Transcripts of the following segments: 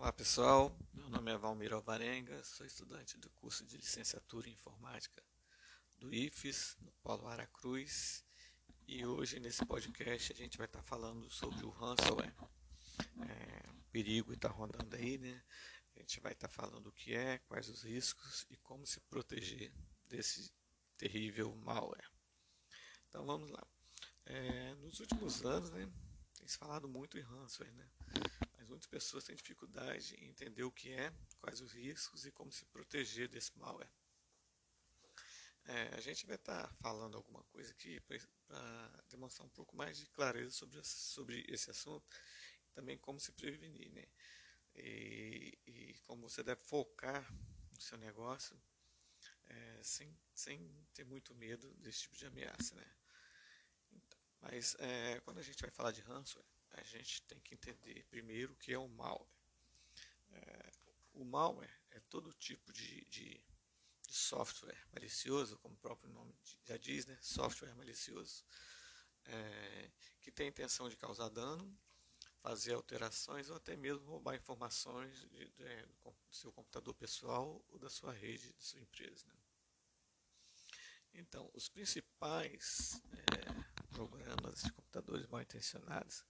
Olá pessoal, meu nome é Valmir Alvarenga, sou estudante do curso de licenciatura em informática do IFES, no Polo Aracruz, e hoje nesse podcast a gente vai estar falando sobre o ransomware. É, o perigo está rondando aí, né? A gente vai estar falando o que é, quais os riscos e como se proteger desse terrível malware. Então vamos lá. É, nos últimos anos, né, tem se falado muito em ransomware, né? Muitas pessoas têm dificuldade em entender o que é, quais os riscos e como se proteger desse malware. É, a gente vai estar tá falando alguma coisa aqui para demonstrar um pouco mais de clareza sobre, sobre esse assunto também como se prevenir, né? E, e como você deve focar no seu negócio é, sem, sem ter muito medo desse tipo de ameaça, né? Então, mas é, quando a gente vai falar de ransomware, a gente tem que entender primeiro o que é o malware. É, o malware é todo tipo de, de, de, software malicioso, como o próprio nome já diz, né? software malicioso, é, que tem a intenção de causar dano, fazer alterações ou até mesmo roubar informações de, de, do seu computador pessoal ou da sua rede, da sua empresa. Né? Então, os principais é, programas de computadores mal intencionados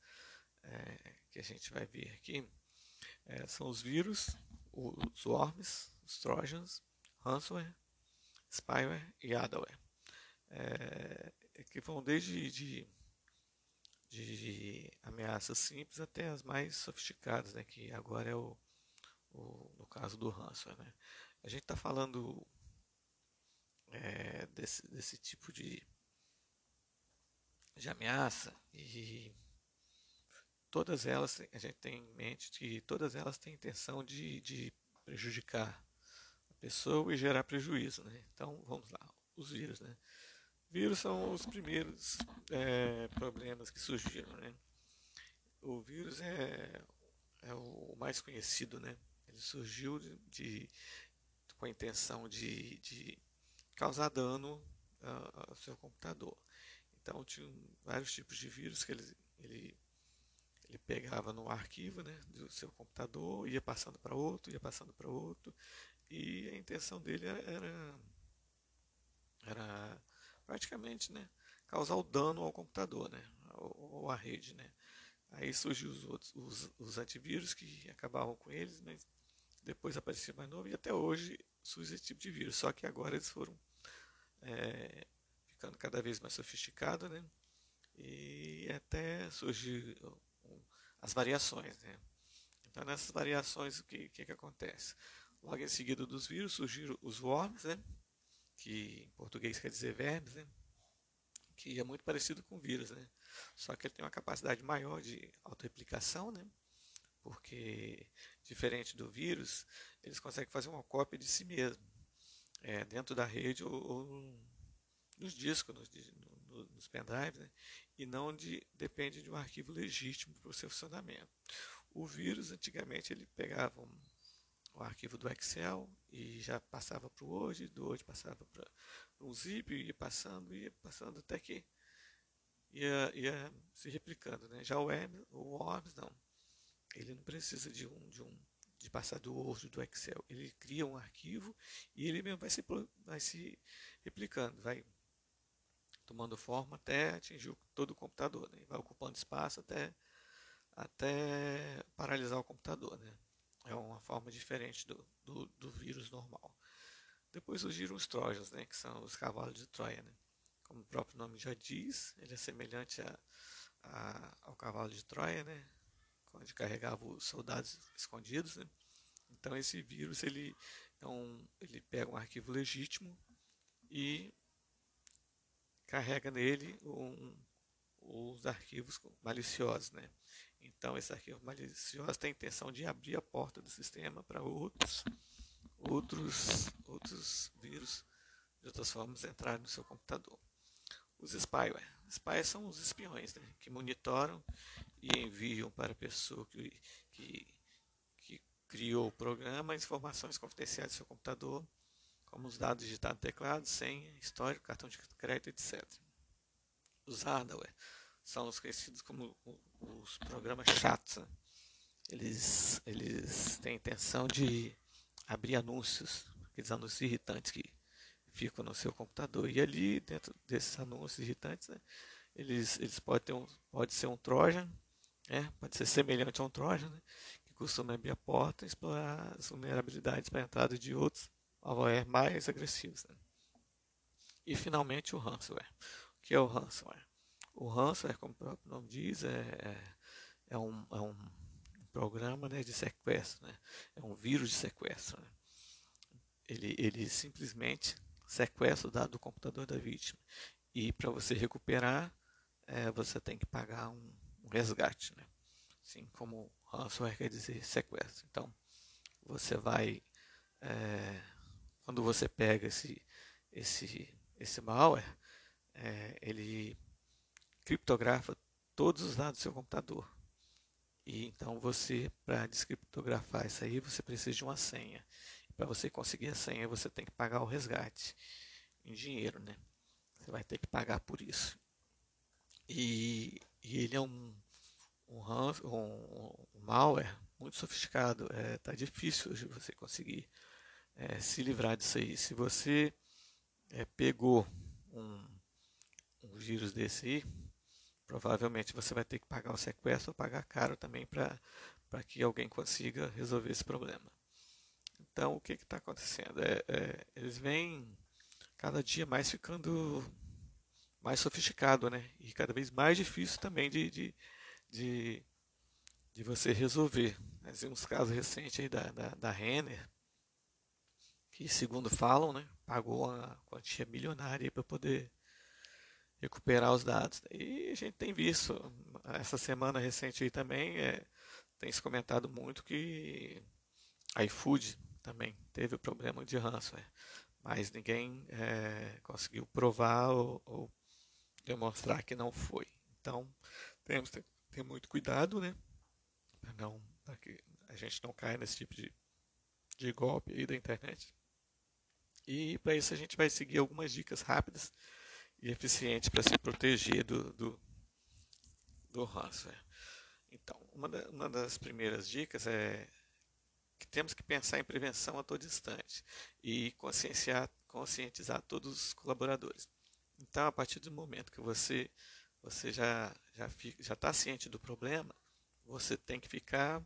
é, que a gente vai ver aqui é, são os vírus, os worms, os trojans, ransomware, spyware e adware, é, que vão desde de, de, ameaças simples até as mais sofisticadas, né, que agora é o, o no caso do ransomware. Né. A gente está falando é, desse, desse tipo de, de ameaça e todas elas, a gente tem em mente que todas elas têm intenção de, de prejudicar a pessoa e gerar prejuízo. Né? Então, vamos lá, os vírus. Né? Vírus são os primeiros é, problemas que surgiram. Né? O vírus é, é o mais conhecido. Né? Ele surgiu de, de com a intenção de, de causar dano ao seu computador. Então, tinha vários tipos de vírus que ele, ele ele pegava no arquivo né, do seu computador, ia passando para outro, ia passando para outro, e a intenção dele era, era praticamente né, causar o dano ao computador, né, ou, à rede. Né. Aí surgiu os outros, os, os antivírus que acabavam com eles, mas depois aparecia mais novo, e até hoje surge esse tipo de vírus, só que agora eles foram é, ficando cada vez mais sofisticados, né? E até surgir as variações. Né? Então, nessas variações, o que, que, que acontece? Logo em seguida dos vírus surgiram os worms, né? que em português quer dizer vermes, né? que é muito parecido com vírus, né? só que ele tem uma capacidade maior de autorreplicação, né? porque diferente do vírus, eles conseguem fazer uma cópia de si mesmo, é, dentro da rede ou, ou nos discos, nos, no, nos pendrives, né? E não de, depende de um arquivo legítimo para o seu funcionamento. O vírus, antigamente, ele pegava um, um arquivo do Excel e já passava para o Word, do Word passava para um zip, ia passando, ia passando até que ia, ia se replicando. Né? Já o Worms, o Worms não. Ele não precisa de um, de um de passar do Word do Excel. Ele cria um arquivo e ele mesmo vai se, vai se replicando, vai tomando forma até atingir todo o computador. Né? Vai ocupando espaço até, até paralisar o computador. Né? É uma forma diferente do, do, do vírus normal. Depois surgiram os trojans, né? que são os cavalos de Troia. Né? Como o próprio nome já diz, ele é semelhante a, a, ao cavalo de Troia, né? onde carregava os soldados escondidos. Né? Então esse vírus ele, é um, ele pega um arquivo legítimo e carrega nele um, os arquivos maliciosos. Né? Então, esse arquivo malicioso tem a intenção de abrir a porta do sistema para outros, outros, outros vírus de outras formas entrarem no seu computador. Os spyware. Spyware são os espiões né? que monitoram e enviam para a pessoa que, que, que criou o programa informações confidenciais do seu computador como os dados digitados no teclado, senha, histórico, cartão de crédito, etc. Os hardware são os conhecidos como os programas chatos. Né? eles, eles têm a intenção de abrir anúncios, aqueles anúncios irritantes que ficam no seu computador. E ali, dentro desses anúncios irritantes, né, eles, eles podem ter um, pode ser um Trojan, né, pode ser semelhante a um Trojan, né, que costuma abrir a porta e explorar as vulnerabilidades para a entrada de outros malware mais agressivos. Né. E finalmente o ransomware. O que é o ransomware? O ransomware, como o próprio nome diz, é, é, é um, é um programa né, de sequestro, né? é um vírus de sequestro. Né? Ele, ele simplesmente sequestra o dado do computador da vítima. E para você recuperar, é, você tem que pagar um, um resgate. Né? Assim como ransomware quer dizer sequestro. Então, você vai. É, quando você pega esse, esse, esse malware, é, ele criptografa todos os dados do seu computador. E então você, para descriptografar isso aí, você precisa de uma senha. Para você conseguir a senha, você tem que pagar o resgate em dinheiro, né? Você vai ter que pagar por isso. E, e ele é um, um, um, um malware muito sofisticado. É, tá difícil de você conseguir é, se livrar disso aí. Se você é, pegou um, um vírus desse aí, provavelmente você vai ter que pagar o sequestro ou pagar caro também para que alguém consiga resolver esse problema. Então, o que está acontecendo? É, é, eles vêm cada dia mais ficando mais sofisticado, né? E cada vez mais difícil também de, de, de, de você resolver. Mas uns casos recentes aí da, da, da Renner, que segundo falam, né, pagou uma quantia milionária para poder recuperar os dados. E a gente tem visto, essa semana recente aí também, é, tem se comentado muito que a iFood também teve o problema de ransomware, mas ninguém é, conseguiu provar ou, ou, demonstrar que não foi. Então, temos que ter muito cuidado, né? Para não, que a gente não caia nesse tipo de, de golpe aí da internet. E para isso a gente vai seguir algumas dicas rápidas e eficiente para se proteger do, do, do ransomware. Então, uma, da, uma das primeiras dicas é que temos que pensar em prevenção a todo instante e conscienciar, conscientizar todos os colaboradores. Então, a partir do momento que você, você já já já está ciente do problema, você tem que ficar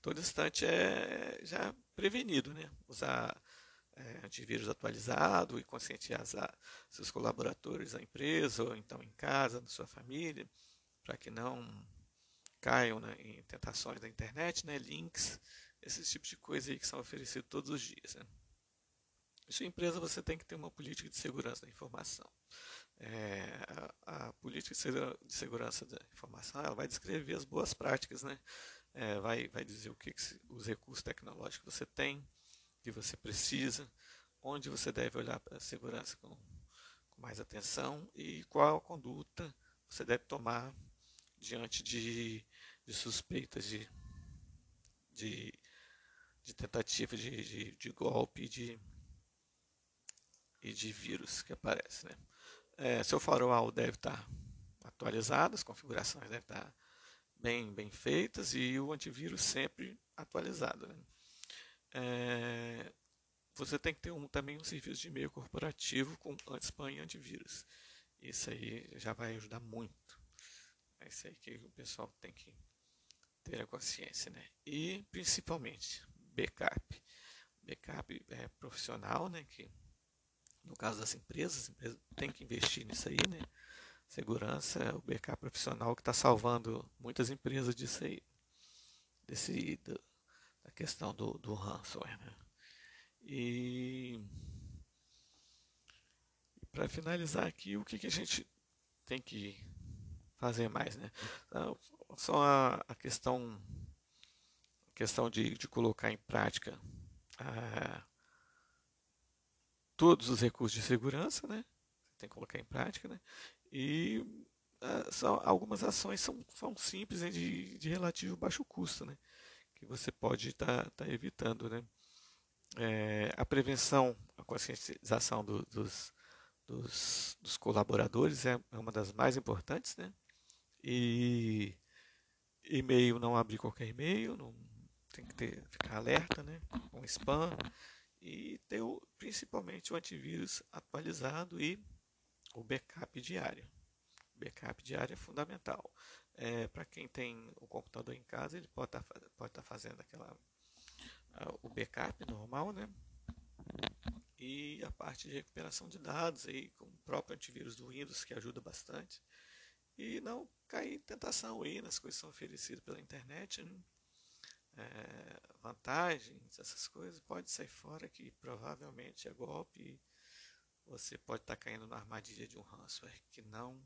todo instante é já prevenido, né? Usar é, antivírus atualizado e conscientizar seus colaboradores, a empresa, ou então em casa, na sua família, para que não caiam né, em tentações da internet, né, links, esses tipos de coisa que são oferecidos todos os dias. Né. Em sua empresa você tem que ter uma política de segurança da informação. É, a, a, política de segurança da informação ela vai descrever as boas práticas, né? É, vai, vai dizer o que, que os recursos tecnológicos que você tem, que você precisa, onde você deve olhar para a segurança com, com mais atenção e qual a conduta você deve tomar diante de, de suspeitas de, de, de tentativa de, de, de golpe de, e de vírus que aparece. Né? É, seu firewall deve estar atualizado, as configurações devem estar bem, bem feitas e o antivírus sempre atualizado. Né? É, você tem que ter um, também um serviço de e-mail corporativo com anti-spam e antivírus. Isso aí já vai ajudar muito. É isso aí que o pessoal tem que ter a consciência. Né? E principalmente backup. Backup é profissional, né? que no caso das empresas, as empresas que investir nisso aí. Né? Segurança o backup profissional que está salvando muitas empresas disso aí. Desse, do, questão do, do ransomware. Né? E, e para finalizar aqui, o que, que a gente tem que fazer mais? Né? Então, só a, a questão, a questão de, de colocar em prática a, todos os recursos de segurança, né? tem que colocar em prática, né? E são, algumas ações são, são simples né? de, de relativo baixo custo, né? Que você pode estar tá, tá evitando. Né? É, a prevenção, a conscientização do, dos, dos, dos, colaboradores é, é uma das mais importantes. Né? E, e-mail não abrir qualquer e-mail, não tem que ter, ficar alerta, né? Com spam e ter o, principalmente o antivírus atualizado e o backup diário. Backup diário é fundamental. É, Para quem tem o computador em casa, ele pode estar tá, pode tá fazendo aquela o backup normal, né? E a parte de recuperação de dados aí com o próprio antivírus do Windows que ajuda bastante. E não cair em tentação aí nas coisas que são oferecidas pela internet, né? é, vantagens, essas coisas, pode sair fora que provavelmente é golpe e você pode estar tá caindo na armadilha de um ransomware que não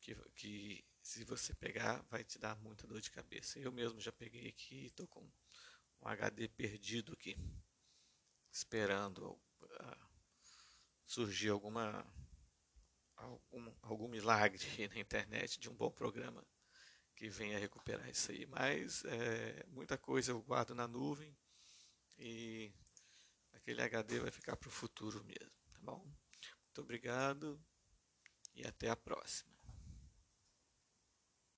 que, que se você pegar vai te dar muita dor de cabeça. Eu mesmo já peguei aqui, estou com um HD perdido aqui, esperando uh, surgir alguma algum, algum milagre na internet de um bom programa que venha recuperar isso aí. Mas é, muita coisa eu guardo na nuvem e aquele HD vai ficar para o futuro mesmo, tá bom? Muito obrigado e até a próxima.